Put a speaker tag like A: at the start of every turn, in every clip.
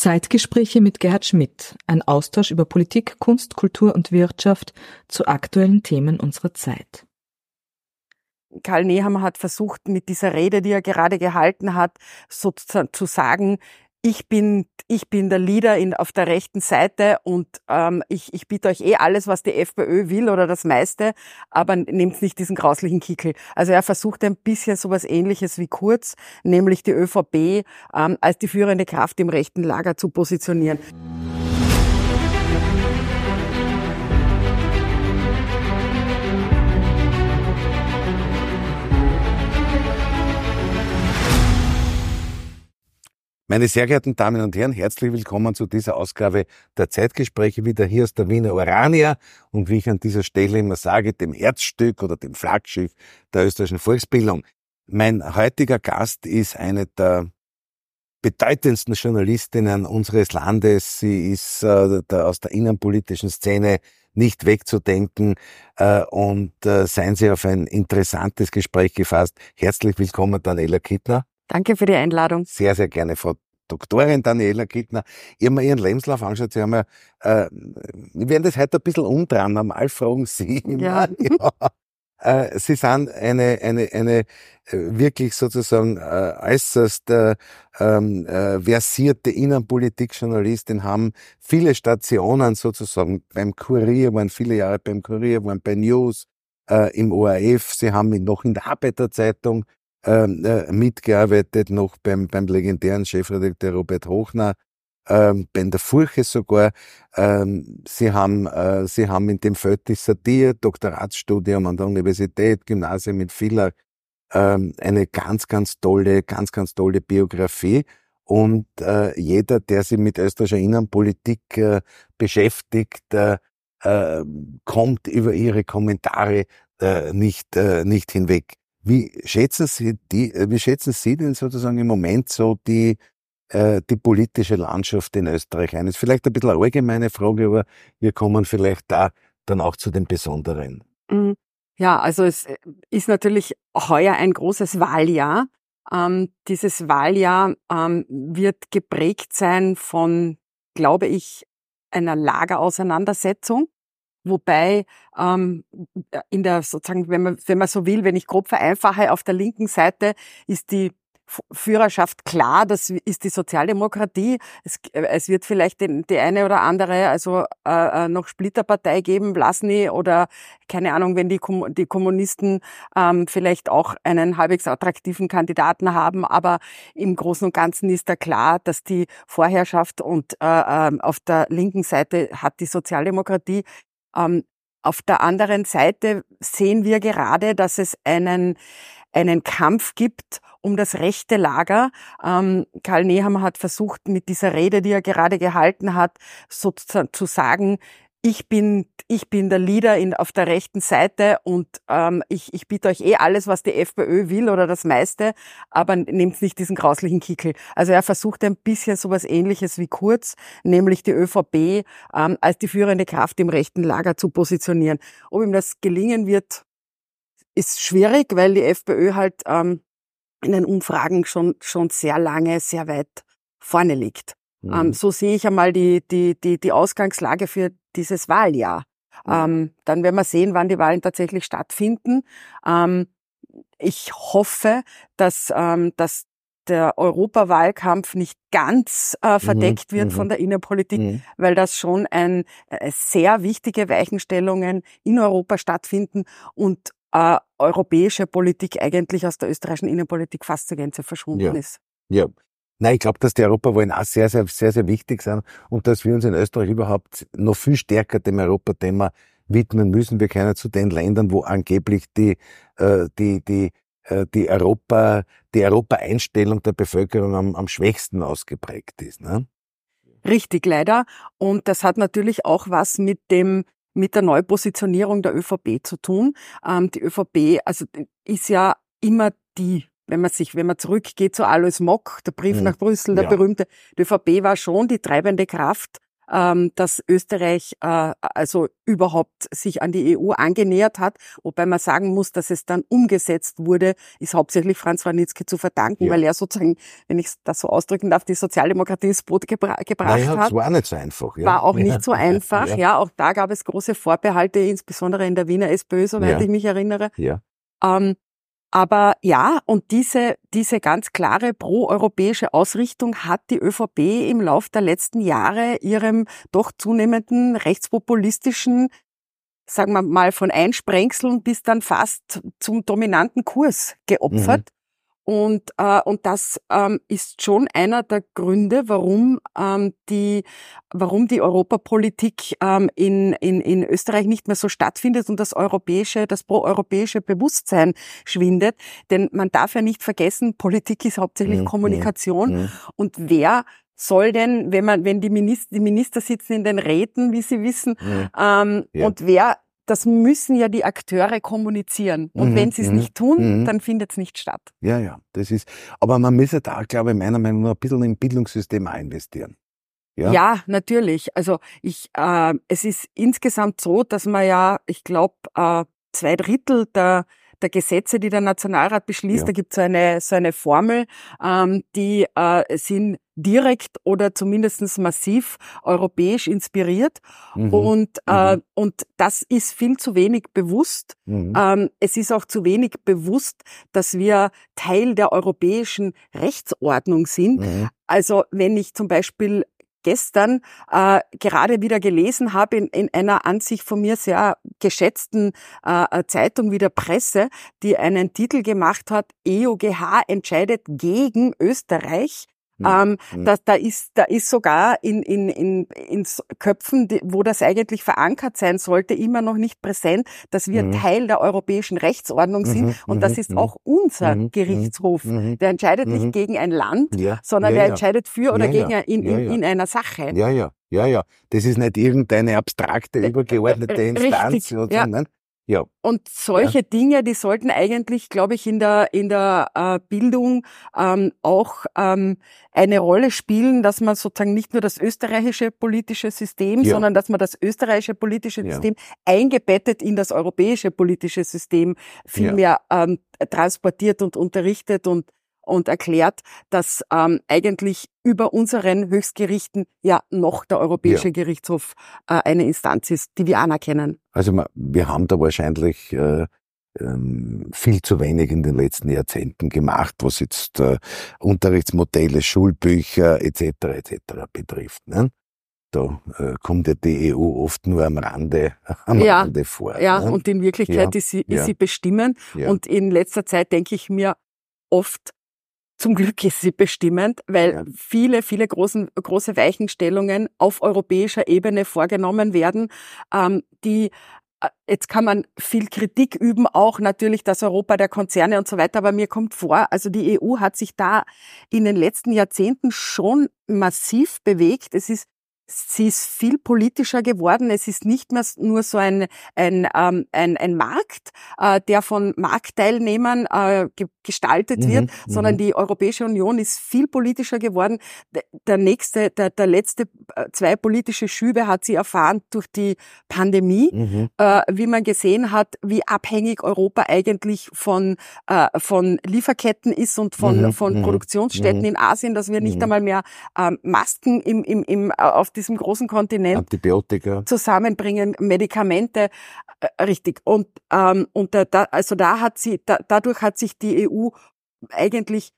A: Zeitgespräche mit Gerhard Schmidt, ein Austausch über Politik, Kunst, Kultur und Wirtschaft zu aktuellen Themen unserer Zeit.
B: Karl Nehammer hat versucht, mit dieser Rede, die er gerade gehalten hat, sozusagen zu sagen, ich bin, ich bin der Leader in, auf der rechten Seite und ähm, ich, ich biete euch eh alles, was die FPÖ will oder das meiste, aber nehmt nicht diesen grauslichen Kickel. Also er versucht ein bisschen sowas ähnliches wie Kurz, nämlich die ÖVP ähm, als die führende Kraft im rechten Lager zu positionieren.
C: Meine sehr geehrten Damen und Herren, herzlich willkommen zu dieser Ausgabe der Zeitgespräche wieder hier aus der Wiener Orania und wie ich an dieser Stelle immer sage, dem Herzstück oder dem Flaggschiff der österreichischen Volksbildung. Mein heutiger Gast ist eine der bedeutendsten Journalistinnen unseres Landes. Sie ist äh, der, aus der innenpolitischen Szene nicht wegzudenken äh, und äh, seien Sie auf ein interessantes Gespräch gefasst. Herzlich willkommen, Daniela Kittner.
B: Danke für die Einladung.
C: Sehr, sehr gerne, Frau Doktorin Daniela Kittner. Ich habe mir Ihren Lebenslauf angeschaut. Sie haben ja, äh, wir werden das heute ein bisschen umdrehen. Normal fragen Sie.
B: Ja.
C: ja. Äh, Sie sind eine, eine, eine äh, wirklich sozusagen äh, äußerst äh, ähm, äh, versierte Innenpolitikjournalistin, haben viele Stationen sozusagen beim Kurier, waren viele Jahre beim Kurier, waren bei News, äh, im ORF. Sie haben noch in der Arbeiterzeitung ähm, äh, mitgearbeitet, noch beim, beim legendären Chefredakteur Robert Hochner, ähm, bei der Furche sogar. Ähm, sie haben, äh, sie haben in dem Feld dissertiert, Doktoratsstudium an der Universität, Gymnasium in Villach, ähm, eine ganz, ganz tolle, ganz, ganz tolle Biografie. Und äh, jeder, der sich mit österreichischer Innenpolitik äh, beschäftigt, äh, äh, kommt über ihre Kommentare äh, nicht, äh, nicht hinweg. Wie schätzen Sie die, äh, wie schätzen Sie denn sozusagen im Moment so die, äh, die politische Landschaft in Österreich ein? ist vielleicht ein bisschen eine allgemeine Frage, aber wir kommen vielleicht da dann auch zu den Besonderen.
B: Mhm. Ja, also es äh, ist natürlich heuer ein großes Wahljahr. Ähm, dieses Wahljahr ähm, wird geprägt sein von, glaube ich, einer Lagerauseinandersetzung. Wobei ähm, in der sozusagen, wenn man, wenn man so will, wenn ich grob vereinfache, auf der linken Seite ist die Führerschaft klar, das ist die Sozialdemokratie. Es, es wird vielleicht die, die eine oder andere also äh, äh noch Splitterpartei geben, Vlasny oder keine Ahnung, wenn die, die Kommunisten ähm, vielleicht auch einen halbwegs attraktiven Kandidaten haben. Aber im Großen und Ganzen ist da klar, dass die Vorherrschaft und äh, ähm, auf der linken Seite hat die Sozialdemokratie. Ähm, auf der anderen Seite sehen wir gerade, dass es einen, einen Kampf gibt um das rechte Lager. Ähm, Karl Nehammer hat versucht, mit dieser Rede, die er gerade gehalten hat, sozusagen zu sagen, ich bin, ich bin der Leader in, auf der rechten Seite und ähm, ich, ich biete euch eh alles, was die FPÖ will oder das meiste, aber nehmt nicht diesen grauslichen Kickel. Also er versucht ein bisschen sowas ähnliches wie Kurz, nämlich die ÖVP ähm, als die führende Kraft im rechten Lager zu positionieren. Ob ihm das gelingen wird, ist schwierig, weil die FPÖ halt ähm, in den Umfragen schon, schon sehr lange, sehr weit vorne liegt. Mhm. Ähm, so sehe ich einmal die, die, die, die Ausgangslage für dieses Wahljahr. Mhm. Ähm, dann werden wir sehen, wann die Wahlen tatsächlich stattfinden. Ähm, ich hoffe, dass, ähm, dass der Europawahlkampf nicht ganz äh, mhm. verdeckt mhm, wird von der Innenpolitik, mhm. weil das schon ein äh, sehr wichtige Weichenstellungen in Europa stattfinden und äh, europäische Politik eigentlich aus der österreichischen Innenpolitik fast zur Gänze verschwunden
C: ja.
B: ist.
C: Ja, Nein, ich glaube, dass die Europawahlen auch sehr, sehr, sehr, sehr wichtig sind und dass wir uns in Österreich überhaupt noch viel stärker dem Europathema widmen müssen. Wir können zu den Ländern, wo angeblich die, äh, die, die, äh, die Europa, die Europa-Einstellung der Bevölkerung am, am schwächsten ausgeprägt ist. Ne?
B: Richtig, leider. Und das hat natürlich auch was mit dem mit der Neupositionierung der ÖVP zu tun. Ähm, die ÖVP, also ist ja immer die wenn man sich, wenn man zurückgeht zu Alois Mock, der Brief mhm. nach Brüssel, der ja. berühmte, die ÖVP war schon die treibende Kraft ähm, dass Österreich äh, also überhaupt sich an die EU angenähert hat, wobei man sagen muss, dass es dann umgesetzt wurde, ist hauptsächlich Franz Warnitzky zu verdanken, ja. weil er sozusagen, wenn ich das so ausdrücken darf, die Sozialdemokratie ins Boot gebra gebracht naja, hat.
C: War nicht so einfach. Ja.
B: War auch ja. nicht so einfach. Ja. ja. auch da gab es große Vorbehalte, insbesondere in der Wiener SPÖ, soweit ich mich erinnere. Ja. Ähm, aber ja, und diese, diese ganz klare proeuropäische Ausrichtung hat die ÖVP im Lauf der letzten Jahre ihrem doch zunehmenden rechtspopulistischen, sagen wir mal, von Einsprengseln bis dann fast zum dominanten Kurs geopfert. Mhm. Und, äh, und das ähm, ist schon einer der Gründe, warum ähm, die, warum die Europapolitik ähm, in, in, in Österreich nicht mehr so stattfindet und das europäische, das proeuropäische Bewusstsein schwindet. Denn man darf ja nicht vergessen, Politik ist hauptsächlich mhm. Kommunikation. Mhm. Und wer soll denn, wenn man, wenn die Minister, die Minister sitzen in den Räten, wie Sie wissen, mhm. ähm, ja. und wer das müssen ja die Akteure kommunizieren. Und mhm, wenn sie es mhm, nicht tun, mhm. dann findet es nicht statt.
C: Ja, ja, das ist, aber man müsste da, glaube ich, meiner Meinung nach ein bisschen im Bildungssystem auch investieren.
B: Ja, ja natürlich. Also ich, äh, es ist insgesamt so, dass man ja, ich glaube, äh, zwei Drittel der der Gesetze, die der Nationalrat beschließt, ja. da gibt es so eine, so eine Formel, ähm, die äh, sind direkt oder zumindestens massiv europäisch inspiriert. Mhm. Und, äh, mhm. und das ist viel zu wenig bewusst. Mhm. Ähm, es ist auch zu wenig bewusst, dass wir Teil der europäischen Rechtsordnung sind. Mhm. Also wenn ich zum Beispiel gestern äh, gerade wieder gelesen habe in, in einer an sich von mir sehr geschätzten äh, Zeitung wie der Presse, die einen Titel gemacht hat, EOGH entscheidet gegen Österreich. Mhm. Ähm, mhm. da, da, ist, da ist sogar in, in, in, in Köpfen, die, wo das eigentlich verankert sein sollte, immer noch nicht präsent, dass wir mhm. Teil der europäischen Rechtsordnung sind. Mhm. Und das mhm. ist auch unser. Gerichtshof. Der entscheidet nicht gegen ein Land, ja. sondern ja, der ja. entscheidet für oder gegen in, in, in einer Sache.
C: Ja, ja. Ja, ja. Das ist nicht irgendeine abstrakte, übergeordnete Instanz. Richtig, oder so, nein?
B: Ja. Und solche ja. Dinge, die sollten eigentlich, glaube ich, in der in der äh, Bildung ähm, auch ähm, eine Rolle spielen, dass man sozusagen nicht nur das österreichische politische System, ja. sondern dass man das österreichische politische. System eingebettet in das europäische politische System viel mehr ähm, transportiert und unterrichtet und und erklärt, dass ähm, eigentlich über unseren Höchstgerichten ja noch der Europäische ja. Gerichtshof äh, eine Instanz ist, die wir anerkennen.
C: Also wir haben da wahrscheinlich äh, ähm, viel zu wenig in den letzten Jahrzehnten gemacht, was jetzt äh, Unterrichtsmodelle, Schulbücher etc. etc. betrifft. Ne? Da äh, kommt ja die EU oft nur am Rande, am
B: ja,
C: Rande vor.
B: Ja, ne? und in Wirklichkeit ja, ist sie, ist ja. sie bestimmend. Und in letzter Zeit denke ich mir oft, zum Glück ist sie bestimmend, weil ja. viele, viele großen, große Weichenstellungen auf europäischer Ebene vorgenommen werden, ähm, die äh, Jetzt kann man viel Kritik üben, auch natürlich das Europa der Konzerne und so weiter, aber mir kommt vor, also die EU hat sich da in den letzten Jahrzehnten schon massiv bewegt. Es ist sie ist viel politischer geworden. Es ist nicht mehr nur so ein, ein, ähm, ein, ein Markt, äh, der von Marktteilnehmern äh, ge gestaltet mhm, wird, mhm. sondern die Europäische Union ist viel politischer geworden. Der nächste, der, der letzte äh, zwei politische Schübe hat sie erfahren durch die Pandemie, mhm. äh, wie man gesehen hat, wie abhängig Europa eigentlich von, äh, von Lieferketten ist und von, mhm, von mhm, Produktionsstätten mhm. in Asien, dass wir nicht einmal mehr ähm, Masken im, im, im, auf diesem großen Kontinent
C: Antibiotika.
B: zusammenbringen, Medikamente, äh, richtig. Und, ähm, und da, also da hat sie, da, dadurch hat sich die EU eigentlich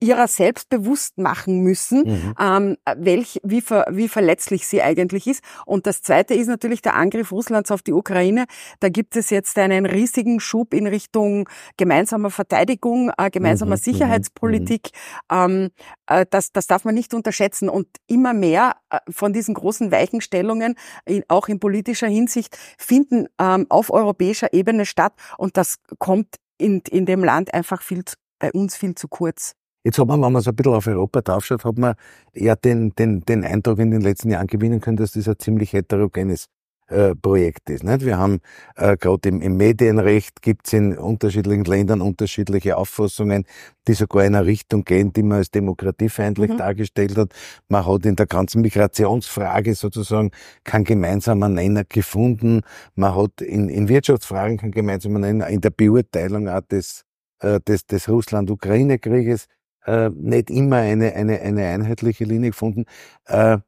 B: ihrer selbst bewusst machen müssen, mhm. ähm, welch, wie, ver, wie verletzlich sie eigentlich ist. Und das Zweite ist natürlich der Angriff Russlands auf die Ukraine. Da gibt es jetzt einen riesigen Schub in Richtung gemeinsamer Verteidigung, äh, gemeinsamer mhm. Sicherheitspolitik. Mhm. Ähm, äh, das, das darf man nicht unterschätzen. Und immer mehr äh, von diesen großen Weichenstellungen, in, auch in politischer Hinsicht, finden ähm, auf europäischer Ebene statt. Und das kommt in, in dem Land einfach viel, bei uns viel zu kurz.
C: Jetzt hat man, wenn man so ein bisschen auf Europa draufschaut, hat man eher den, den, den Eindruck in den letzten Jahren gewinnen können, dass das ein ziemlich heterogenes äh, Projekt ist. Nicht? Wir haben äh, gerade im, im Medienrecht gibt es in unterschiedlichen Ländern unterschiedliche Auffassungen, die sogar in eine Richtung gehen, die man als demokratiefeindlich mhm. dargestellt hat. Man hat in der ganzen Migrationsfrage sozusagen keinen gemeinsamen Nenner gefunden. Man hat in, in Wirtschaftsfragen keinen gemeinsamen Nenner. In der Beurteilung auch des, äh, des, des Russland-Ukraine-Krieges äh, nicht immer eine, eine, eine einheitliche Linie gefunden. Äh,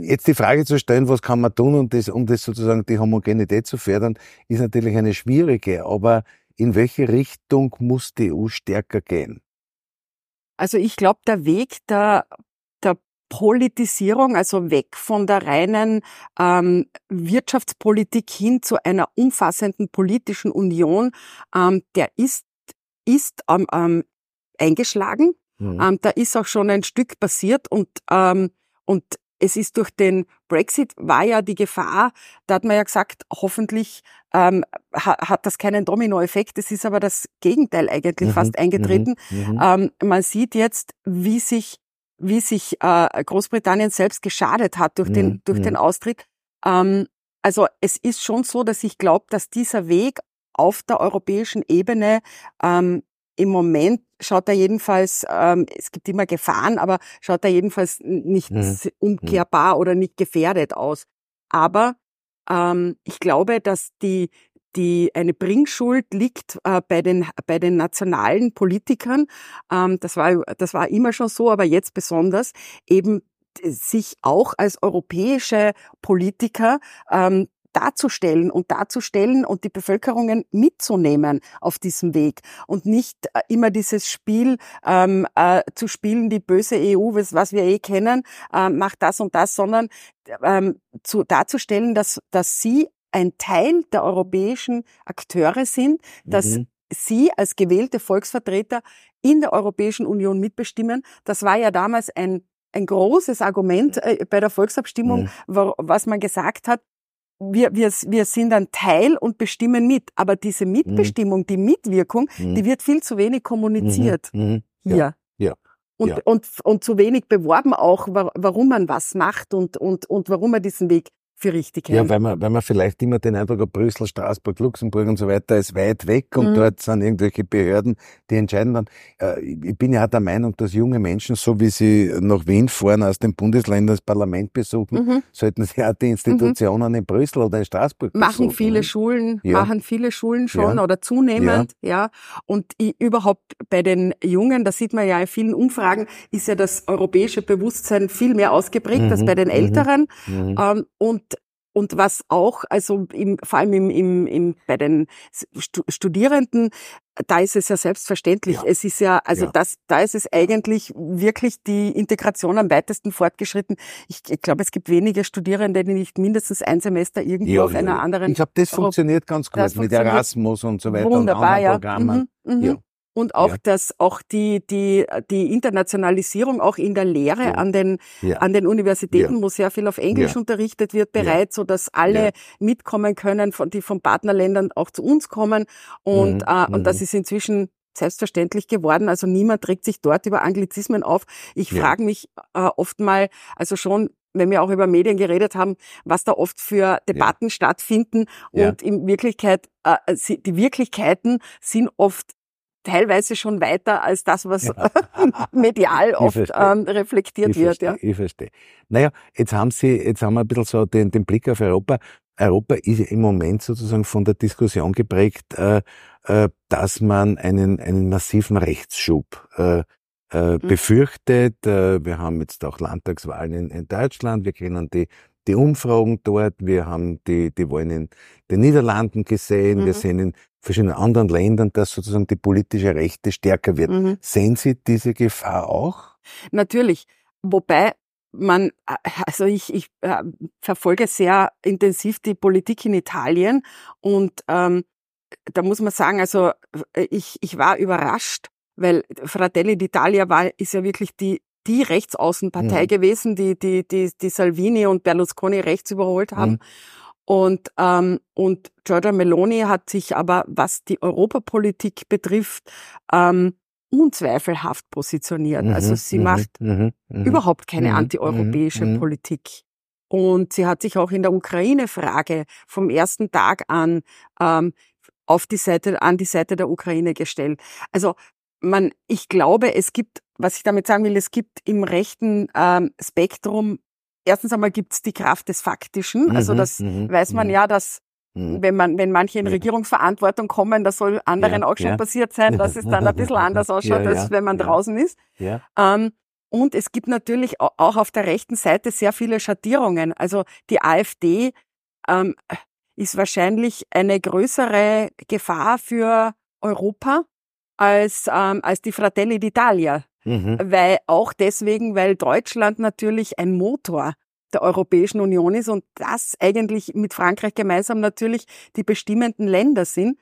C: Jetzt die Frage zu stellen, was kann man tun, um das, um das sozusagen die Homogenität zu fördern, ist natürlich eine schwierige. Aber in welche Richtung muss die EU stärker gehen?
B: Also ich glaube, der Weg der, der Politisierung, also weg von der reinen ähm, Wirtschaftspolitik hin zu einer umfassenden politischen Union, ähm, der ist, ist ähm, eingeschlagen. Mhm. Ähm, da ist auch schon ein Stück passiert und, ähm, und es ist durch den Brexit war ja die Gefahr, da hat man ja gesagt, hoffentlich ähm, hat das keinen Dominoeffekt. Es ist aber das Gegenteil eigentlich mhm, fast eingetreten. Mhm, mhm, ähm, man sieht jetzt, wie sich wie sich äh, Großbritannien selbst geschadet hat durch den durch den Austritt. Ähm, also es ist schon so, dass ich glaube, dass dieser Weg auf der europäischen Ebene ähm, im Moment schaut er jedenfalls, ähm, es gibt immer Gefahren, aber schaut er jedenfalls nicht mhm. umkehrbar oder nicht gefährdet aus. Aber ähm, ich glaube, dass die, die eine Bringschuld liegt äh, bei den bei den nationalen Politikern. Ähm, das war das war immer schon so, aber jetzt besonders eben sich auch als europäische Politiker ähm, darzustellen und darzustellen und die Bevölkerungen mitzunehmen auf diesem Weg und nicht äh, immer dieses Spiel ähm, äh, zu spielen, die böse EU, was wir eh kennen, äh, macht das und das, sondern ähm, zu, darzustellen, dass, dass sie ein Teil der europäischen Akteure sind, dass mhm. sie als gewählte Volksvertreter in der Europäischen Union mitbestimmen. Das war ja damals ein ein großes Argument äh, bei der Volksabstimmung, was man gesagt hat, wir, wir, wir sind ein Teil und bestimmen mit. Aber diese Mitbestimmung, mhm. die Mitwirkung, mhm. die wird viel zu wenig kommuniziert mhm. mhm. hier.
C: Ja. ja.
B: Und, ja. und, und zu wenig beworben auch, warum man was macht und, und, und warum man diesen Weg für richtig
C: Ja, weil man, weil man vielleicht immer den Eindruck hat, Brüssel, Straßburg, Luxemburg und so weiter ist weit weg und mhm. dort sind irgendwelche Behörden, die entscheiden dann. Äh, ich bin ja auch der Meinung, dass junge Menschen, so wie sie nach Wien fahren, aus den Bundesländern das Parlament besuchen, mhm. sollten sie auch die Institutionen mhm. in Brüssel oder in Straßburg
B: machen besuchen. Viele Schulen, ja. Machen viele Schulen schon ja. oder zunehmend, ja. ja. Und ich, überhaupt bei den Jungen, das sieht man ja in vielen Umfragen, ist ja das europäische Bewusstsein viel mehr ausgeprägt als mhm. bei den mhm. Älteren. Mhm. Ähm, und und was auch, also im, vor allem im, im, im, bei den Studierenden, da ist es ja selbstverständlich. Ja. Es ist ja, also ja. das, da ist es eigentlich wirklich die Integration am weitesten fortgeschritten. Ich, ich glaube, es gibt wenige Studierende, die nicht mindestens ein Semester irgendwo ja, auf einer anderen.
C: Ich glaube, das funktioniert ganz gut mit Erasmus und so weiter
B: wunderbar,
C: und anderen Programmen.
B: Mhm, mhm. Und auch, ja. dass auch die, die, die Internationalisierung auch in der Lehre ja. an den, ja. an den Universitäten, wo sehr viel auf Englisch unterrichtet wird, bereits, so dass alle mitkommen können, von, die von Partnerländern auch zu uns kommen. Und, mhm. äh, und das mhm. ist inzwischen selbstverständlich geworden. Also niemand trägt sich dort über Anglizismen auf. Ich frage mich äh, oft mal, also schon wenn wir auch über Medien geredet haben, was da oft für Debatten stattfinden. Und in Wirklichkeit, äh, die Wirklichkeiten sind oft teilweise schon weiter als das, was ja. medial oft ähm, reflektiert
C: ich
B: wird.
C: Verstehe, ja. Ich verstehe. Naja, jetzt haben Sie, jetzt haben wir ein bisschen so den, den Blick auf Europa. Europa ist im Moment sozusagen von der Diskussion geprägt, äh, äh, dass man einen, einen massiven Rechtsschub äh, äh, mhm. befürchtet. Äh, wir haben jetzt auch Landtagswahlen in, in Deutschland. Wir kennen die die Umfragen dort, wir haben die, die Wahlen in den Niederlanden gesehen, mhm. wir sehen in verschiedenen anderen Ländern, dass sozusagen die politische Rechte stärker wird. Mhm. Sehen Sie diese Gefahr auch?
B: Natürlich. Wobei man, also ich, ich äh, verfolge sehr intensiv die Politik in Italien und ähm, da muss man sagen, also ich, ich war überrascht, weil Fratelli d'Italia war, ist ja wirklich die die Rechtsaußenpartei mhm. gewesen, die, die, die, die Salvini und Berlusconi rechts überholt haben. Mhm. Und, ähm, und Giorgia Meloni hat sich aber, was die Europapolitik betrifft, ähm, unzweifelhaft positioniert. Mhm, also sie mhm, macht mhm, mhm, überhaupt keine antieuropäische Politik. Und sie hat sich auch in der Ukraine-Frage vom ersten Tag an ähm, auf die Seite, an die Seite der Ukraine gestellt. Also man, ich glaube, es gibt, was ich damit sagen will, es gibt im rechten ähm, Spektrum erstens einmal gibt's die Kraft des Faktischen. Also mhm, das mhm, weiß man mhm. ja, dass mhm. wenn man, wenn manche in Regierungsverantwortung kommen, das soll anderen ja, auch schon ja. passiert sein, dass es dann ein bisschen anders ausschaut, ja, als wenn man draußen ist. Ähm, und es gibt natürlich auch auf der rechten Seite sehr viele Schattierungen. Also die AfD ähm, ist wahrscheinlich eine größere Gefahr für Europa als, ähm, als die Fratelli d'Italia. Mhm. Weil auch deswegen, weil Deutschland natürlich ein Motor der Europäischen Union ist und das eigentlich mit Frankreich gemeinsam natürlich die bestimmenden Länder sind.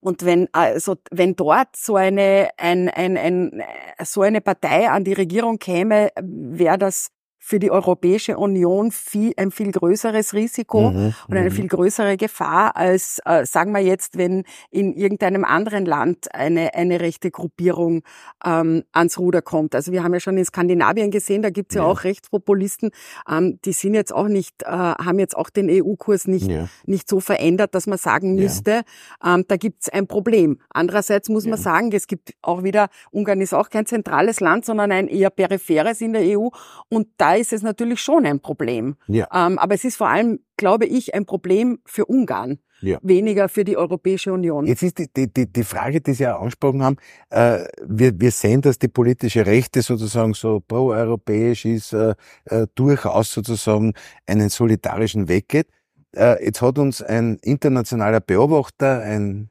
B: Und wenn also wenn dort so eine ein, ein, ein so eine Partei an die Regierung käme, wäre das für die Europäische Union viel, ein viel größeres Risiko mhm, und eine mhm. viel größere Gefahr als, äh, sagen wir jetzt, wenn in irgendeinem anderen Land eine, eine rechte Gruppierung ähm, ans Ruder kommt. Also wir haben ja schon in Skandinavien gesehen, da gibt's ja, ja auch Rechtspopulisten, ähm, die sind jetzt auch nicht, äh, haben jetzt auch den EU-Kurs nicht, ja. nicht so verändert, dass man sagen müsste, ja. ähm, da gibt's ein Problem. Andererseits muss man sagen, es gibt auch wieder, Ungarn ist auch kein zentrales Land, sondern ein eher peripheres in der EU und da ist es natürlich schon ein Problem. Ja. Ähm, aber es ist vor allem, glaube ich, ein Problem für Ungarn. Ja. weniger für die Europäische Union.
C: Jetzt ist die, die, die Frage, die Sie ja angesprochen haben, äh, wir, wir sehen, dass die politische Rechte sozusagen so pro-europäisch ist, äh, äh, durchaus sozusagen einen solidarischen Weg geht. Äh, jetzt hat uns ein internationaler Beobachter, ein,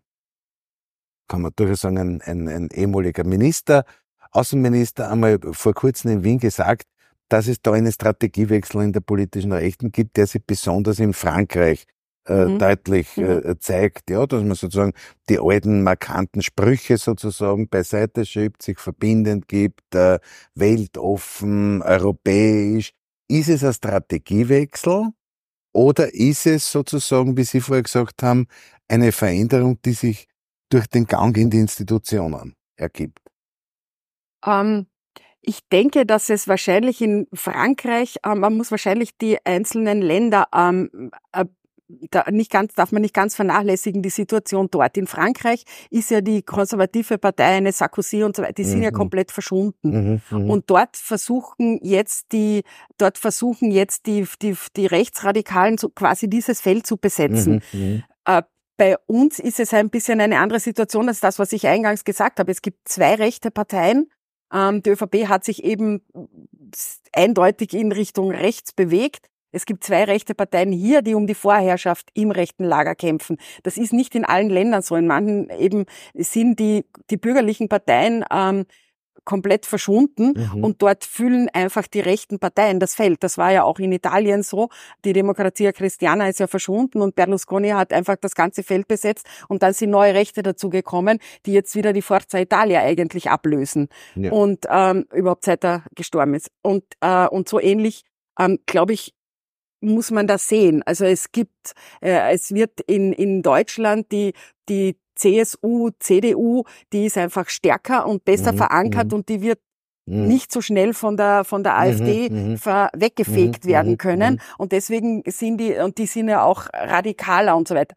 C: kann man durchaus sagen, ein, ein, ein ehemaliger Minister, Außenminister einmal vor kurzem in Wien gesagt, dass es da einen Strategiewechsel in der politischen Rechten gibt, der sich besonders in Frankreich äh, mhm. deutlich mhm. äh, zeigt, ja, dass man sozusagen die alten markanten Sprüche sozusagen beiseite schiebt, sich verbindend gibt, äh, weltoffen, europäisch. Ist es ein Strategiewechsel oder ist es sozusagen, wie Sie vorher gesagt haben, eine Veränderung, die sich durch den Gang in die Institutionen ergibt?
B: Ähm, ich denke, dass es wahrscheinlich in Frankreich, äh, man muss wahrscheinlich die einzelnen Länder ähm, äh, da nicht ganz, darf man nicht ganz vernachlässigen, die Situation dort. In Frankreich ist ja die konservative Partei, eine Sarkozy und so weiter, die sind mhm. ja komplett verschwunden. Mhm, mhm, und dort versuchen jetzt die, dort versuchen jetzt die, die, die Rechtsradikalen so quasi dieses Feld zu besetzen. Mhm, mhm. Äh, bei uns ist es ein bisschen eine andere Situation als das, was ich eingangs gesagt habe. Es gibt zwei rechte Parteien die ÖVP hat sich eben eindeutig in Richtung rechts bewegt. Es gibt zwei rechte Parteien hier, die um die Vorherrschaft im rechten Lager kämpfen. Das ist nicht in allen Ländern so. In manchen eben sind die, die bürgerlichen Parteien ähm, komplett verschwunden mhm. und dort fühlen einfach die rechten Parteien das Feld. Das war ja auch in Italien so. Die Demokratia Christiana ist ja verschwunden und Berlusconi hat einfach das ganze Feld besetzt und dann sind neue Rechte dazugekommen, die jetzt wieder die Forza Italia eigentlich ablösen ja. und ähm, überhaupt seit er gestorben ist. Und, äh, und so ähnlich, ähm, glaube ich, muss man das sehen. Also es gibt, äh, es wird in, in Deutschland die, die CSU, CDU, die ist einfach stärker und besser mhm, verankert mhm. und die wird mhm. nicht so schnell von der von der AfD mhm, mhm. weggefegt werden können und deswegen sind die und die sind ja auch radikaler und so weiter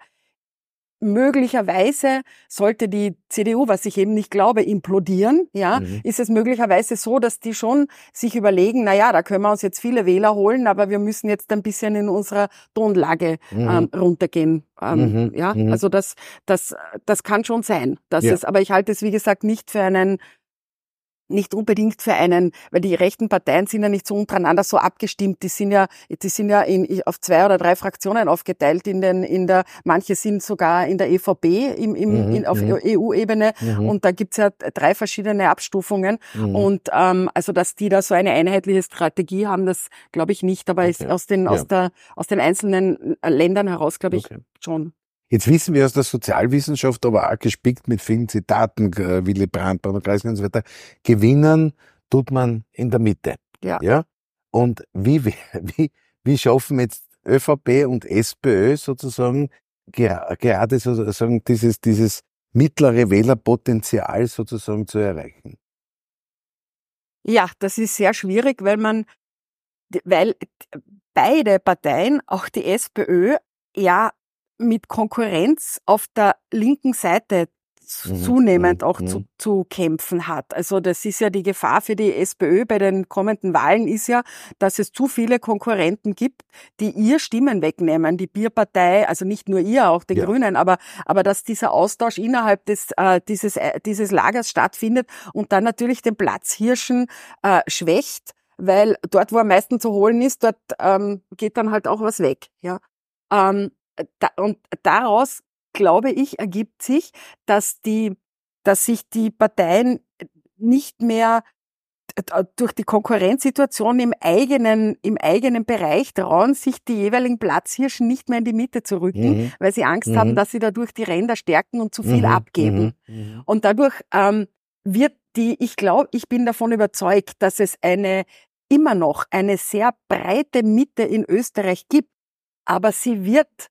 B: möglicherweise sollte die CDU, was ich eben nicht glaube, implodieren, ja, mhm. ist es möglicherweise so, dass die schon sich überlegen, na ja, da können wir uns jetzt viele Wähler holen, aber wir müssen jetzt ein bisschen in unserer Tonlage mhm. ähm, runtergehen. Ähm, mhm. Ja, mhm. also das, das, das kann schon sein. Dass ja. es, aber ich halte es, wie gesagt, nicht für einen nicht unbedingt für einen, weil die rechten Parteien sind ja nicht so untereinander so abgestimmt. Die sind ja, die sind ja in, auf zwei oder drei Fraktionen aufgeteilt in den, in der, manche sind sogar in der EVP im, im, mhm, in, auf mhm. EU-Ebene mhm. und da gibt's ja drei verschiedene Abstufungen mhm. und ähm, also dass die da so eine einheitliche Strategie haben, das glaube ich nicht, aber okay. ist aus den ja. aus der aus den einzelnen Ländern heraus glaube ich okay. schon.
C: Jetzt wissen wir aus der Sozialwissenschaft, aber auch gespickt mit vielen Zitaten, äh, Willy Brandt, Bruno Kreisky und so weiter, gewinnen tut man in der Mitte. Ja. ja? Und wie, wie, wie schaffen jetzt ÖVP und SPÖ sozusagen gerade sozusagen dieses, dieses mittlere Wählerpotenzial sozusagen zu erreichen?
B: Ja, das ist sehr schwierig, weil man weil beide Parteien, auch die SPÖ, ja mit Konkurrenz auf der linken Seite mhm. zunehmend mhm. auch mhm. Zu, zu kämpfen hat. Also das ist ja die Gefahr für die SPÖ bei den kommenden Wahlen ist ja, dass es zu viele Konkurrenten gibt, die ihr Stimmen wegnehmen. Die Bierpartei, also nicht nur ihr, auch die ja. Grünen, aber, aber dass dieser Austausch innerhalb des, äh, dieses, äh, dieses Lagers stattfindet und dann natürlich den Platzhirschen äh, schwächt weil dort, wo am meisten zu holen ist, dort ähm, geht dann halt auch was weg. Ja, ähm, und daraus glaube ich ergibt sich, dass die, dass sich die Parteien nicht mehr durch die Konkurrenzsituation im eigenen, im eigenen Bereich trauen, sich die jeweiligen Platzhirschen nicht mehr in die Mitte zu rücken, mhm. weil sie Angst mhm. haben, dass sie dadurch die Ränder stärken und zu viel mhm. abgeben. Mhm. Mhm. Und dadurch ähm, wird die, ich glaube, ich bin davon überzeugt, dass es eine immer noch eine sehr breite Mitte in Österreich gibt, aber sie wird,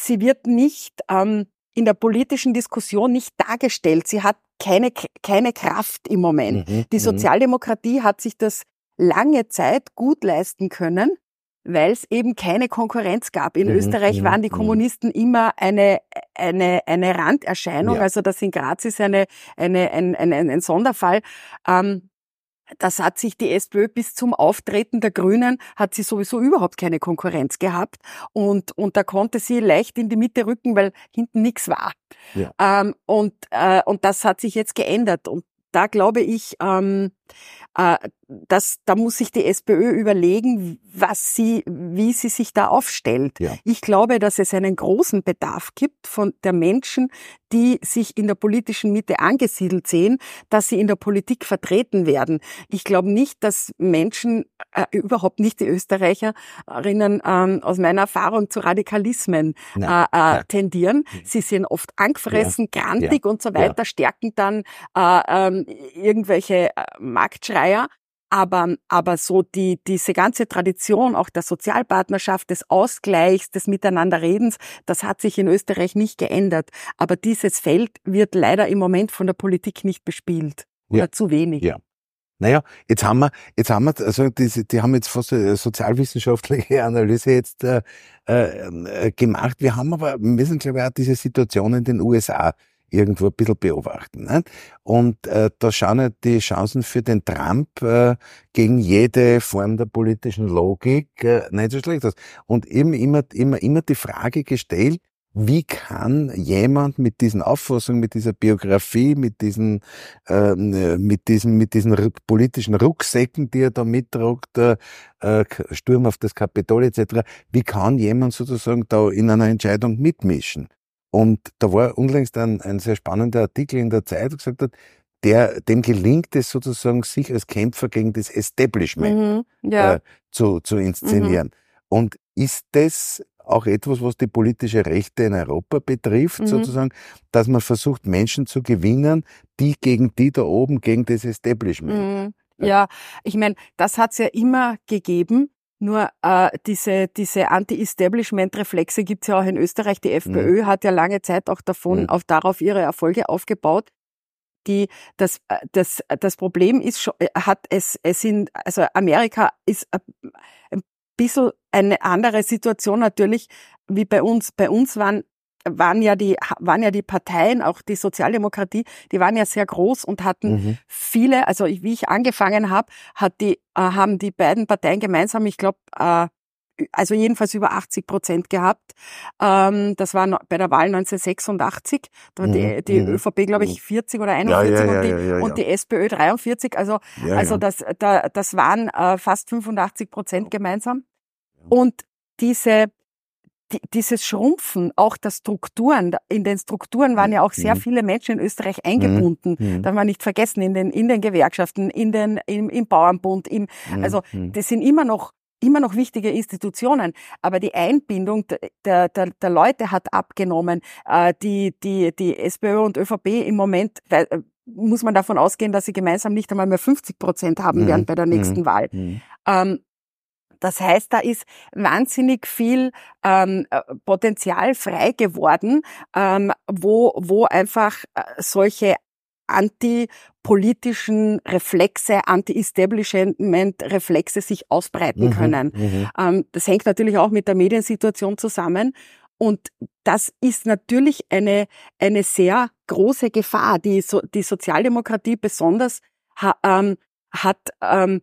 B: sie wird nicht ähm, in der politischen Diskussion nicht dargestellt. Sie hat keine, keine Kraft im Moment. Mhm, die mhm. Sozialdemokratie hat sich das lange Zeit gut leisten können, weil es eben keine Konkurrenz gab. In mhm, Österreich mhm, waren die mhm. Kommunisten immer eine, eine, eine Randerscheinung. Ja. Also das in Graz ist eine, eine, ein, ein, ein Sonderfall. Ähm, das hat sich die SPÖ bis zum Auftreten der Grünen hat sie sowieso überhaupt keine Konkurrenz gehabt und und da konnte sie leicht in die Mitte rücken, weil hinten nichts war. Ja. Ähm, und äh, und das hat sich jetzt geändert und da glaube ich, ähm, äh, das, da muss sich die SPÖ überlegen, was sie, wie sie sich da aufstellt. Ja. Ich glaube, dass es einen großen Bedarf gibt von der Menschen, die sich in der politischen Mitte angesiedelt sehen, dass sie in der Politik vertreten werden. Ich glaube nicht, dass Menschen, äh, überhaupt nicht die Österreicherinnen ähm, aus meiner Erfahrung zu Radikalismen äh, äh, tendieren. Mhm. Sie sind oft angefressen, ja. grantig ja. und so weiter, stärken dann äh, ähm, irgendwelche äh, Marktschreier. Aber, aber so die, diese ganze Tradition auch der Sozialpartnerschaft, des Ausgleichs, des Miteinanderredens, das hat sich in Österreich nicht geändert. Aber dieses Feld wird leider im Moment von der Politik nicht bespielt. Oder ja. zu wenig.
C: Ja. Naja, jetzt haben wir, jetzt haben wir, also die, die haben jetzt fast eine sozialwissenschaftliche Analyse jetzt äh, äh, gemacht. Wir haben aber, wir müssen glaube ich auch diese Situation in den USA irgendwo ein bisschen beobachten. Nicht? Und äh, da schauen ja die Chancen für den Trump äh, gegen jede Form der politischen Logik äh, nicht so schlecht aus. Und eben immer, immer, immer die Frage gestellt, wie kann jemand mit diesen Auffassungen, mit dieser Biografie, mit diesen, äh, mit diesen, mit diesen politischen Rucksäcken, die er da mittragt, äh, Sturm auf das Kapitol etc., wie kann jemand sozusagen da in einer Entscheidung mitmischen? Und da war unlängst ein, ein sehr spannender Artikel in der Zeit, der gesagt hat, der, dem gelingt es sozusagen, sich als Kämpfer gegen das Establishment mhm, ja. äh, zu, zu inszenieren. Mhm. Und ist das auch etwas, was die politische Rechte in Europa betrifft, mhm. sozusagen, dass man versucht, Menschen zu gewinnen, die gegen die da oben, gegen das Establishment.
B: Mhm. Ja, ich meine, das hat's ja immer gegeben. Nur äh, diese, diese Anti-Establishment-Reflexe gibt's ja auch in Österreich. Die FPÖ mhm. hat ja lange Zeit auch davon mhm. auf darauf ihre Erfolge aufgebaut. Die, das, äh, das, das Problem ist schon, äh, hat es, es sind, also Amerika ist ein bisschen eine andere Situation natürlich wie bei uns. Bei uns waren waren ja die waren ja die Parteien, auch die Sozialdemokratie, die waren ja sehr groß und hatten mhm. viele. Also wie ich angefangen habe, hat die äh, haben die beiden Parteien gemeinsam, ich glaube, äh, also jedenfalls über 80 Prozent gehabt. Ähm, das war bei der Wahl 1986. Da hat die, mhm. die mhm. ÖVP, glaube ich, 40 oder 41 ja, ja, und, die, ja, und die SPÖ 43. Also, also das, da, das waren äh, fast 85 Prozent gemeinsam. Und diese die, dieses Schrumpfen auch der Strukturen, in den Strukturen waren ja auch sehr mhm. viele Menschen in Österreich eingebunden. Mhm. mhm. Darf man nicht vergessen, in den, in den Gewerkschaften, in den, im, im Bauernbund, im, mhm. also, mhm. das sind immer noch immer noch wichtige Institutionen, aber die Einbindung der, der, der Leute hat abgenommen. Äh, die, die, die SPÖ und ÖVP im Moment äh, muss man davon ausgehen, dass sie gemeinsam nicht einmal mehr 50 Prozent haben mhm. werden bei der nächsten mhm. Wahl. Das heißt, da ist wahnsinnig viel ähm, äh, Potenzial frei geworden, ähm, wo, wo einfach äh, solche anti politischen Reflexe, Anti-Establishment-Reflexe sich ausbreiten mhm, können. Mhm. Ähm, das hängt natürlich auch mit der Mediensituation zusammen. Und das ist natürlich eine, eine sehr große Gefahr, die, so, die Sozialdemokratie besonders ha, ähm, hat ähm,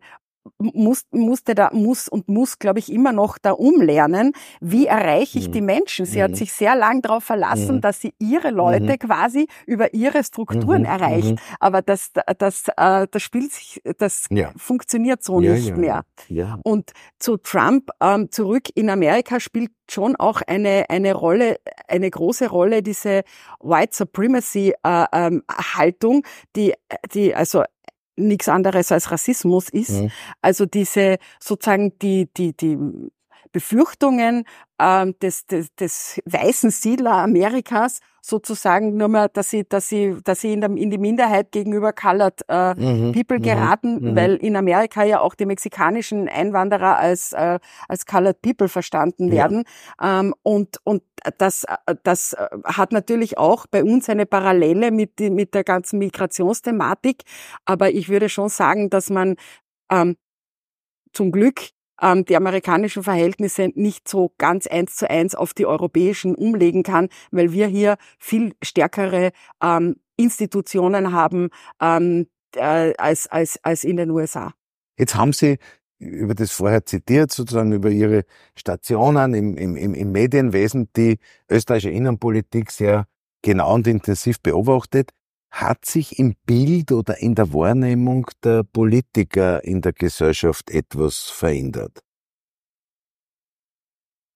B: muss, musste da, muss und muss, glaube ich, immer noch da umlernen, wie erreiche ich mhm. die Menschen. Sie mhm. hat sich sehr lang darauf verlassen, mhm. dass sie ihre Leute mhm. quasi über ihre Strukturen mhm. erreicht. Mhm. Aber das, das, äh, das spielt sich, das ja. funktioniert so ja, nicht ja, mehr. Ja. Und zu Trump ähm, zurück in Amerika spielt schon auch eine, eine Rolle, eine große Rolle, diese White Supremacy äh, ähm, Haltung, die, die also nichts anderes als Rassismus ist. Mhm. Also diese sozusagen die, die, die Befürchtungen ähm, des, des, des weißen Siedler Amerikas sozusagen nur mal, dass sie, dass sie, dass sie in, der, in die Minderheit gegenüber Colored äh, mhm, People mhm, geraten, mhm. weil in Amerika ja auch die mexikanischen Einwanderer als äh, als Colored People verstanden werden. Ja. Ähm, und und das das hat natürlich auch bei uns eine Parallele mit mit der ganzen Migrationsthematik. Aber ich würde schon sagen, dass man ähm, zum Glück ähm, die amerikanischen Verhältnisse nicht so ganz eins zu eins auf die europäischen umlegen kann, weil wir hier viel stärkere ähm, Institutionen haben ähm, äh, als, als, als in den USA.
C: Jetzt haben Sie über das vorher zitiert, sozusagen über Ihre Stationen im, im, im Medienwesen, die österreichische Innenpolitik sehr genau und intensiv beobachtet. Hat sich im Bild oder in der Wahrnehmung der Politiker in der Gesellschaft etwas verändert?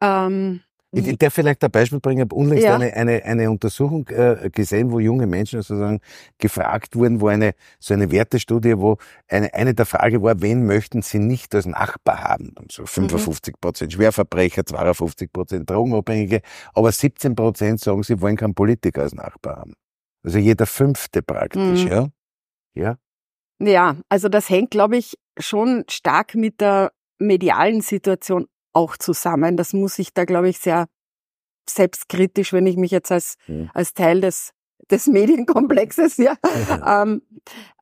C: Ähm, ich, darf vielleicht ein Beispiel bringen. Ich habe unlängst ja. eine, eine, eine Untersuchung äh, gesehen, wo junge Menschen sozusagen gefragt wurden, wo eine so eine Wertestudie, wo eine, eine der Frage war, wen möchten sie nicht als Nachbar haben? So 55 mhm. Prozent Schwerverbrecher, 52 Prozent Drogenabhängige, aber 17 Prozent sagen, sie wollen keinen Politiker als Nachbar haben. Also jeder fünfte praktisch, mhm. ja.
B: Ja. Ja, also das hängt, glaube ich, schon stark mit der medialen Situation auch zusammen. Das muss ich da, glaube ich, sehr selbstkritisch, wenn ich mich jetzt als, mhm. als Teil des, des Medienkomplexes ja, ähm,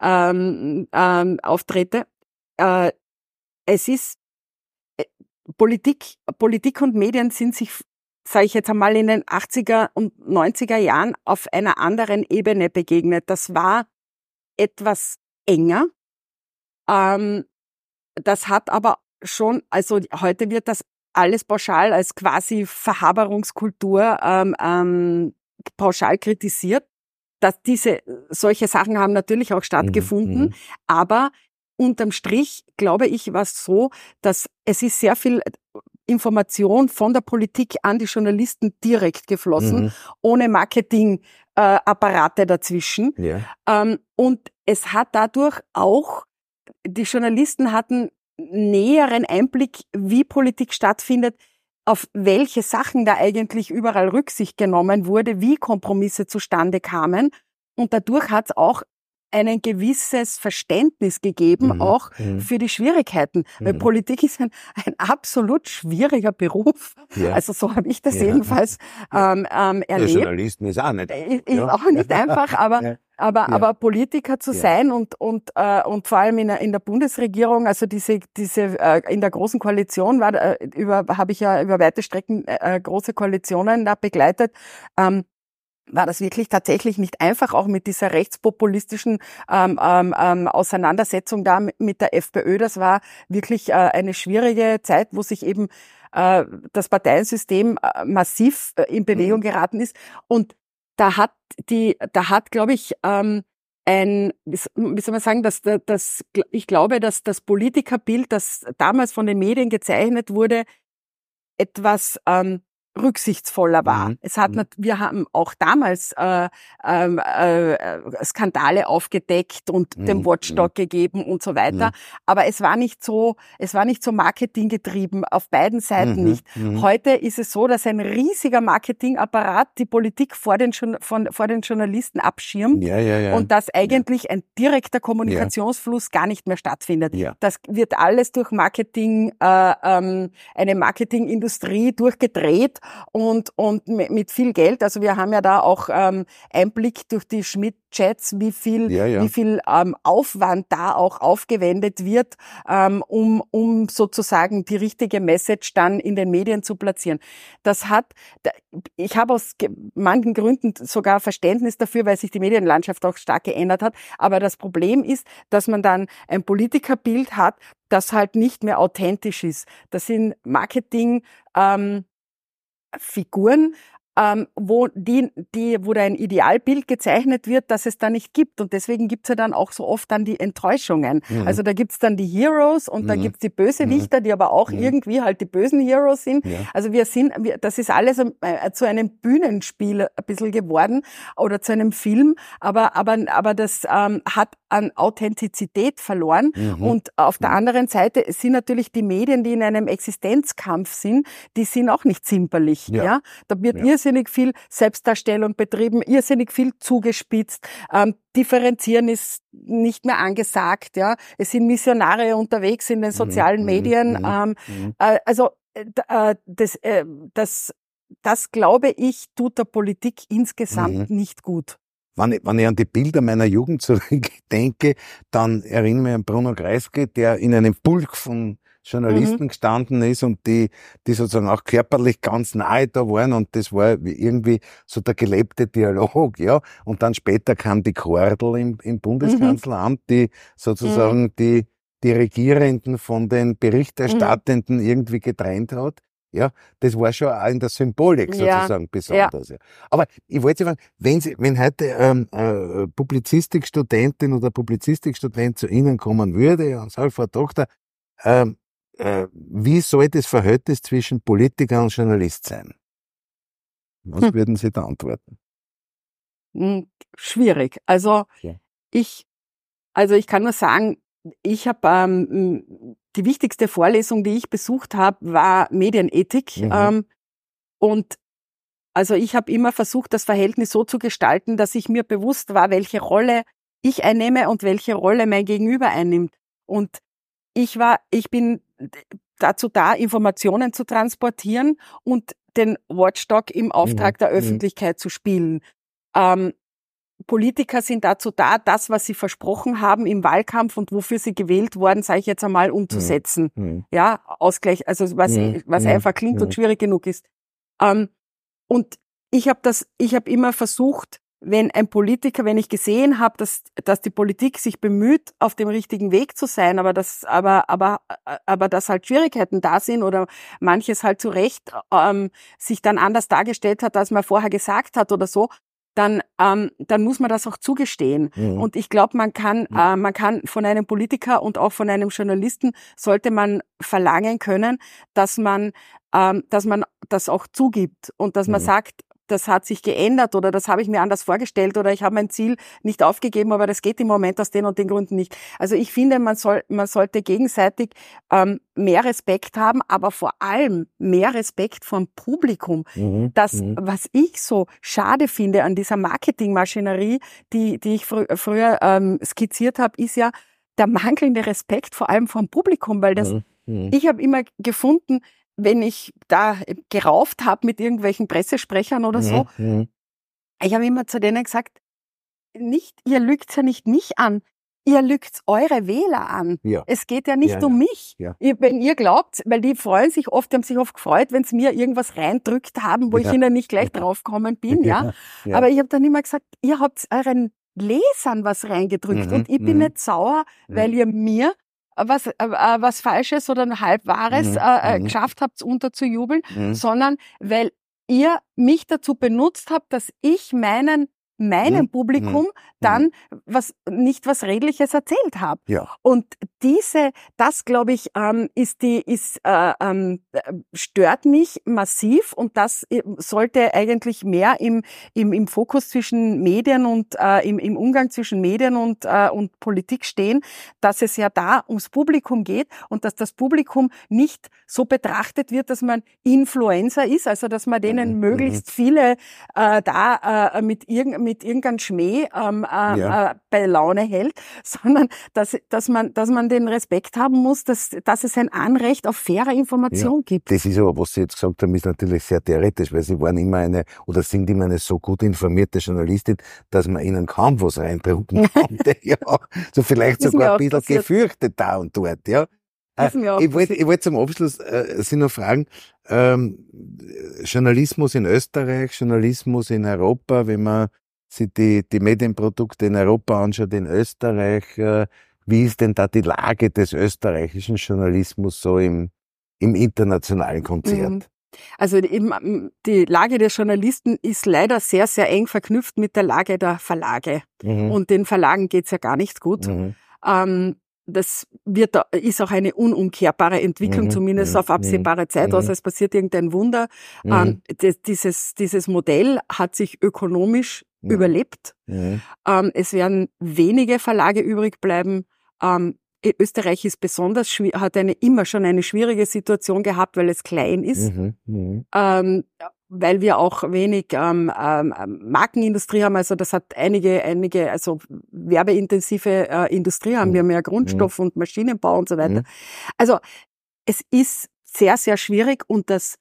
B: ähm, ähm, auftrete. Äh, es ist äh, Politik, Politik und Medien sind sich sage ich jetzt einmal, in den 80er und 90er Jahren auf einer anderen Ebene begegnet. Das war etwas enger. Ähm, das hat aber schon, also heute wird das alles pauschal als quasi Verhaberungskultur ähm, ähm, pauschal kritisiert. Dass diese solche Sachen haben natürlich auch stattgefunden, mhm, mhm. aber unterm Strich glaube ich war es so, dass es ist sehr viel Information von der Politik an die Journalisten direkt geflossen, mhm. ohne Marketingapparate äh, dazwischen. Ja. Ähm, und es hat dadurch auch, die Journalisten hatten näheren Einblick, wie Politik stattfindet, auf welche Sachen da eigentlich überall Rücksicht genommen wurde, wie Kompromisse zustande kamen. Und dadurch hat es auch ein gewisses Verständnis gegeben, mhm. auch mhm. für die Schwierigkeiten. Mhm. Weil Politik ist ein, ein absolut schwieriger Beruf. Ja. Also so habe ich das ja. jedenfalls ähm, ähm, erlebt. Der
C: Journalisten ist auch nicht.
B: Äh, ist ja. auch nicht einfach, aber. Aber, ja. aber Politiker zu ja. sein und, und, äh, und vor allem in der, in der Bundesregierung, also diese, diese äh, in der großen Koalition war, äh, über, habe ich ja über weite Strecken äh, große Koalitionen da begleitet. Ähm, war das wirklich tatsächlich nicht einfach, auch mit dieser rechtspopulistischen ähm, ähm, ähm Auseinandersetzung da mit der FPÖ. Das war wirklich äh, eine schwierige Zeit, wo sich eben äh, das Parteiensystem äh, massiv äh, in Bewegung mhm. geraten ist. Und da hat die, da hat, glaube ich, ähm, ein, wie soll man sagen, dass das, ich glaube, dass das Politikerbild, das damals von den Medien gezeichnet wurde, etwas ähm, rücksichtsvoller war. Mhm. Es hat, mhm. wir haben auch damals äh, ähm, äh, Skandale aufgedeckt und mhm. dem Watchdog mhm. gegeben und so weiter. Mhm. Aber es war nicht so, es war nicht so marketinggetrieben auf beiden Seiten nicht. Heute ist es so, dass ein riesiger Marketingapparat die Politik vor den, von, vor den Journalisten abschirmt ja, ja, ja. und dass eigentlich ein direkter Kommunikationsfluss gar nicht mehr stattfindet. Das wird alles durch Marketing, äh, ähm, eine Marketingindustrie durchgedreht und, und mit viel Geld. Also wir haben ja da auch ähm, Einblick durch die Schmidt-Chats, wie viel, ja, ja. wie viel ähm, Aufwand da auch aufgewendet wird, ähm, um, um sozusagen die richtige Message dann in den Medien zu platzieren. Das hat, ich habe aus manchen Gründen sogar Verständnis dafür, weil sich die Medienlandschaft auch stark geändert hat. Aber das Problem ist, dass man dann ein Politikerbild hat, das halt nicht mehr authentisch ist. Das sind Marketing, ähm, Figuren, ähm, wo die, die, wo da ein Idealbild gezeichnet wird, das es da nicht gibt. Und deswegen gibt's ja dann auch so oft dann die Enttäuschungen. Mhm. Also da gibt's dann die Heroes und mhm. da gibt's die Bösewichter, mhm. die aber auch mhm. irgendwie halt die bösen Heroes sind. Ja. Also wir sind, wir, das ist alles äh, zu einem Bühnenspiel ein bisschen geworden oder zu einem Film, aber, aber, aber das ähm, hat an Authentizität verloren. Mhm. Und auf der anderen Seite sind natürlich die Medien, die in einem Existenzkampf sind, die sind auch nicht zimperlich. Ja, ja? da wird ja irrsinnig viel Selbstdarstellung betrieben, irrsinnig viel zugespitzt. Ähm, differenzieren ist nicht mehr angesagt. Ja, es sind Missionare unterwegs in den mhm, sozialen mhm, Medien. Mhm, ähm, mhm. äh, also äh, äh das, äh, das, das glaube ich tut der Politik insgesamt mhm. nicht gut.
C: Wenn ich, wenn ich an die Bilder meiner Jugend zurückdenke, dann erinnere ich mich an Bruno Kreisky, der in einem Pulk von Journalisten mhm. gestanden ist und die, die sozusagen auch körperlich ganz nahe da waren und das war irgendwie so der gelebte Dialog, ja. Und dann später kam die Kordel im, im Bundeskanzleramt, mhm. die sozusagen mhm. die, die Regierenden von den Berichterstattenden mhm. irgendwie getrennt hat. Ja, das war schon auch in der Symbolik sozusagen ja. besonders. Ja. Aber ich wollte Sie fragen, wenn Sie, wenn heute ähm, äh, Publizistikstudentin oder Publizistikstudent zu Ihnen kommen würde und sagt, Frau Doktor, ähm, äh, wie soll das Verhältnis zwischen Politiker und Journalist sein? Was hm. würden Sie da antworten?
B: Hm, schwierig. Also ja. ich, also ich kann nur sagen, ich habe ähm, die wichtigste Vorlesung, die ich besucht habe, war Medienethik. Mhm. Ähm, und also ich habe immer versucht, das Verhältnis so zu gestalten, dass ich mir bewusst war, welche Rolle ich einnehme und welche Rolle mein Gegenüber einnimmt. Und ich war, ich bin dazu da, Informationen zu transportieren und den Watchdog im Auftrag mhm. der mhm. Öffentlichkeit mhm. zu spielen. Ähm, Politiker sind dazu da, das, was sie versprochen haben im Wahlkampf und wofür sie gewählt worden, sage ich jetzt einmal, umzusetzen. Mhm. Ja, Ausgleich, also was, mhm. was mhm. einfach klingt und schwierig genug ist. Ähm, und ich habe das, ich habe immer versucht, wenn ein Politiker, wenn ich gesehen habe, dass, dass die Politik sich bemüht, auf dem richtigen Weg zu sein, aber dass, aber, aber, aber dass halt Schwierigkeiten da sind oder manches halt zu Recht ähm, sich dann anders dargestellt hat, als man vorher gesagt hat oder so, dann, ähm, dann muss man das auch zugestehen. Mhm. Und ich glaube, man kann, mhm. äh, man kann von einem Politiker und auch von einem Journalisten sollte man verlangen können, dass man, ähm, dass man das auch zugibt und dass man mhm. sagt, das hat sich geändert oder das habe ich mir anders vorgestellt oder ich habe mein Ziel nicht aufgegeben, aber das geht im Moment aus den und den Gründen nicht. Also ich finde, man soll, man sollte gegenseitig ähm, mehr Respekt haben, aber vor allem mehr Respekt vom Publikum. Mhm. Das, mhm. was ich so schade finde an dieser Marketingmaschinerie, die, die ich fr früher ähm, skizziert habe, ist ja der mangelnde Respekt vor allem vom Publikum, weil das, mhm. mhm. ich habe immer gefunden, wenn ich da gerauft habe mit irgendwelchen Pressesprechern oder so, mhm. ich habe immer zu denen gesagt, nicht, ihr lügt ja nicht mich an, ihr lügt eure Wähler an. Ja. Es geht ja nicht ja, um mich. Ja. Ihr, wenn ihr glaubt, weil die freuen sich oft, die haben sich oft gefreut, wenn sie mir irgendwas reindrückt haben, wo ich ihnen nicht gleich draufgekommen bin, ja. Aber ich habe dann immer gesagt, ihr habt euren Lesern was reingedrückt mhm. und ich bin mhm. nicht sauer, weil ihr mir was, äh, äh, was Falsches oder Halbwahres mhm. äh, äh mhm. geschafft habt, unterzujubeln, mhm. sondern weil ihr mich dazu benutzt habt, dass ich meinen meinem mhm. Publikum mhm. dann mhm. was nicht was Redliches erzählt habe. Ja. Und diese, das glaube ich, ähm, ist die, ist äh, ähm, stört mich massiv und das äh, sollte eigentlich mehr im im, im Fokus zwischen Medien und äh, im, im Umgang zwischen Medien und äh, und Politik stehen, dass es ja da ums Publikum geht und dass das Publikum nicht so betrachtet wird, dass man Influencer ist, also dass man denen mhm. möglichst mhm. viele äh, da äh, mit irgendeinem mit irgendeinem Schmäh ähm, äh, ja. äh, bei Laune hält, sondern dass, dass, man, dass man den Respekt haben muss, dass, dass es ein Anrecht auf faire Information ja. gibt.
C: Das ist aber, was Sie jetzt gesagt haben, ist natürlich sehr theoretisch, weil Sie waren immer eine oder sind immer eine so gut informierte Journalistin, dass man Ihnen kaum was reindrucken konnte. ja, so vielleicht sogar ein bisschen passiert. gefürchtet da und dort, ja. Äh, ich wollte ich wollt zum Abschluss äh, Sie noch fragen, ähm, Journalismus in Österreich, Journalismus in Europa, wenn man sich die, die Medienprodukte in Europa anschaut, in Österreich, äh, wie ist denn da die Lage des österreichischen Journalismus so im, im internationalen Konzert? Mhm.
B: Also die Lage der Journalisten ist leider sehr, sehr eng verknüpft mit der Lage der Verlage. Mhm. Und den Verlagen geht's ja gar nicht gut. Mhm. Ähm, das wird, ist auch eine unumkehrbare Entwicklung, mhm. zumindest mhm. auf absehbare mhm. Zeit, außer es passiert irgendein Wunder. Mhm. Ähm, dieses, dieses Modell hat sich ökonomisch mhm. überlebt. Mhm. Ähm, es werden wenige Verlage übrig bleiben. Ähm, Österreich ist besonders hat eine immer schon eine schwierige Situation gehabt, weil es klein ist. Ähm, weil wir auch wenig ähm, ähm, Markenindustrie haben. Also das hat einige, einige, also werbeintensive äh, Industrie haben mhm. wir mehr Grundstoff mhm. und Maschinenbau und so weiter. Mhm. Also es ist sehr, sehr schwierig und das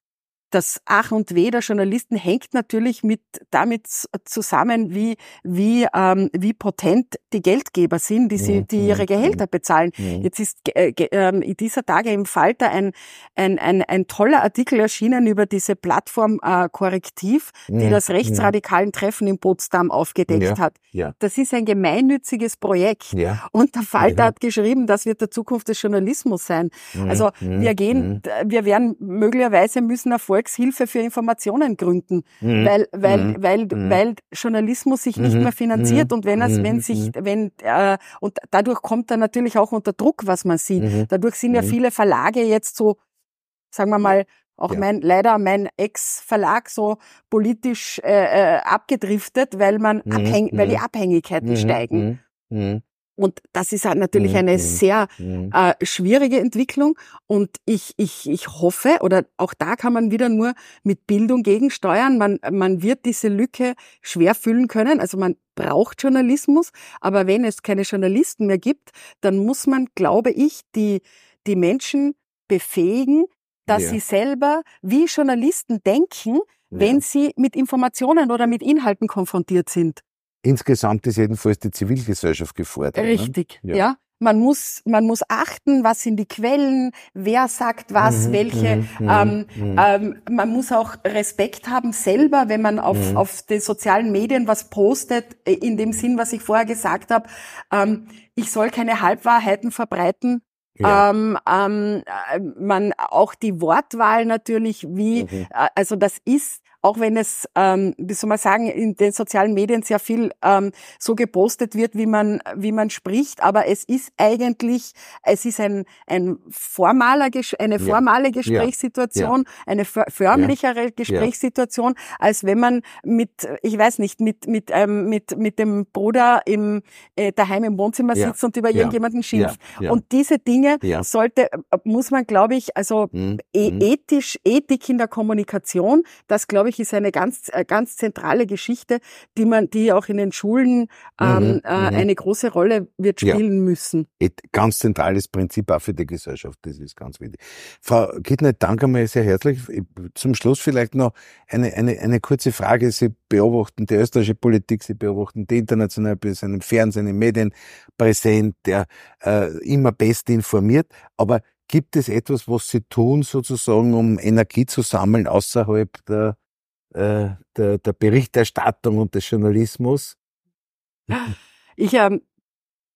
B: das Ach und Weh der Journalisten hängt natürlich mit damit zusammen, wie wie ähm, wie potent die Geldgeber sind, die sie die ihre Gehälter bezahlen. Jetzt ist äh, äh, dieser Tage im Falter ein, ein ein ein toller Artikel erschienen über diese Plattform äh, Korrektiv, die das rechtsradikalen Treffen in Potsdam aufgedeckt ja, hat. Ja. Das ist ein gemeinnütziges Projekt ja. und der Falter hat geschrieben, das wird der Zukunft des Journalismus sein. Also wir gehen, wir werden möglicherweise müssen Erfolg Volkshilfe für Informationen gründen, mhm. weil, weil, mhm. weil, mhm. weil Journalismus sich nicht mhm. mehr finanziert mhm. und wenn es, wenn sich, mhm. wenn, äh, und dadurch kommt er natürlich auch unter Druck, was man sieht. Dadurch sind ja viele Verlage jetzt so, sagen wir mal, auch ja. mein leider mein Ex-Verlag so politisch äh, äh, abgedriftet, weil man abhäng, weil die Abhängigkeiten steigen. Und das ist halt natürlich mhm. eine sehr mhm. äh, schwierige Entwicklung. Und ich, ich, ich hoffe, oder auch da kann man wieder nur mit Bildung gegensteuern. Man, man wird diese Lücke schwer füllen können. Also man braucht Journalismus. Aber wenn es keine Journalisten mehr gibt, dann muss man, glaube ich, die, die Menschen befähigen, dass ja. sie selber wie Journalisten denken, ja. wenn sie mit Informationen oder mit Inhalten konfrontiert sind.
C: Insgesamt ist jedenfalls die Zivilgesellschaft gefordert.
B: Ne? Richtig, ne? ja. ja. Man muss, man muss achten, was sind die Quellen, wer sagt was, mhm, welche. Mhm, mhm ähm, mhm. ähm, man muss auch Respekt haben selber, wenn man auf, mhm. auf den sozialen Medien was postet, äh, in dem Sinn, was ich vorher gesagt habe. Ähm, ich soll keine Halbwahrheiten verbreiten. Ja. Ähm, ähm, äh, man auch die Wortwahl natürlich, wie, mhm. äh, also das ist auch wenn es, ähm, wie soll man sagen, in den sozialen Medien sehr viel ähm, so gepostet wird, wie man, wie man spricht, aber es ist eigentlich, es ist ein, ein formaler, eine formale Gesprächssituation, ja. eine förmlichere ja. Gesprächssituation, als wenn man mit, ich weiß nicht, mit, mit, ähm, mit, mit dem Bruder im, äh, daheim im Wohnzimmer sitzt und über irgendjemanden schimpft. Und diese Dinge sollte, muss man, glaube ich, also mhm. E ethisch, Ethik in der Kommunikation, das glaube ich, ich, ist eine ganz, äh, ganz zentrale Geschichte, die man, die auch in den Schulen ähm, mhm, äh, mhm. eine große Rolle wird spielen ja. müssen.
C: Ganz zentrales Prinzip auch für die Gesellschaft, das ist ganz wichtig. Frau Kittner, danke mal sehr herzlich. Zum Schluss vielleicht noch eine, eine, eine kurze Frage. Sie beobachten die österreichische Politik, Sie beobachten die internationale, Sie sind im Fernsehen, in Medien präsent, der äh, immer best informiert, aber Gibt es etwas, was Sie tun, sozusagen, um Energie zu sammeln außerhalb der äh, der, der Berichterstattung und des Journalismus?
B: Ich ähm,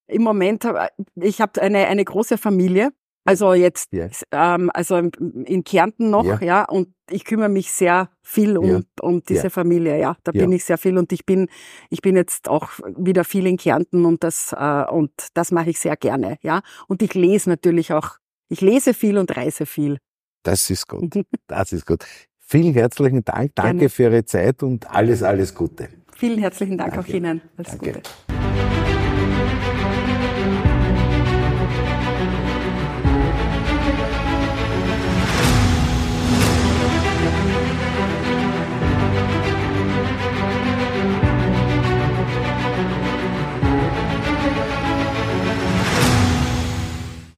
B: im Moment habe ich habe eine eine große Familie, also jetzt yeah. ähm, also in Kärnten noch, yeah. ja, und ich kümmere mich sehr viel um yeah. um diese Familie, ja, da bin ich sehr viel und ich bin ich bin jetzt auch wieder viel in Kärnten und das äh, und das mache ich sehr gerne, ja, und ich lese natürlich auch, ich lese viel und reise viel.
C: Das ist gut. Das ist gut. Vielen herzlichen Dank. Danke Gerne. für Ihre Zeit und alles, alles Gute.
B: Vielen herzlichen Dank Danke. auch Ihnen. Alles Danke. Gute.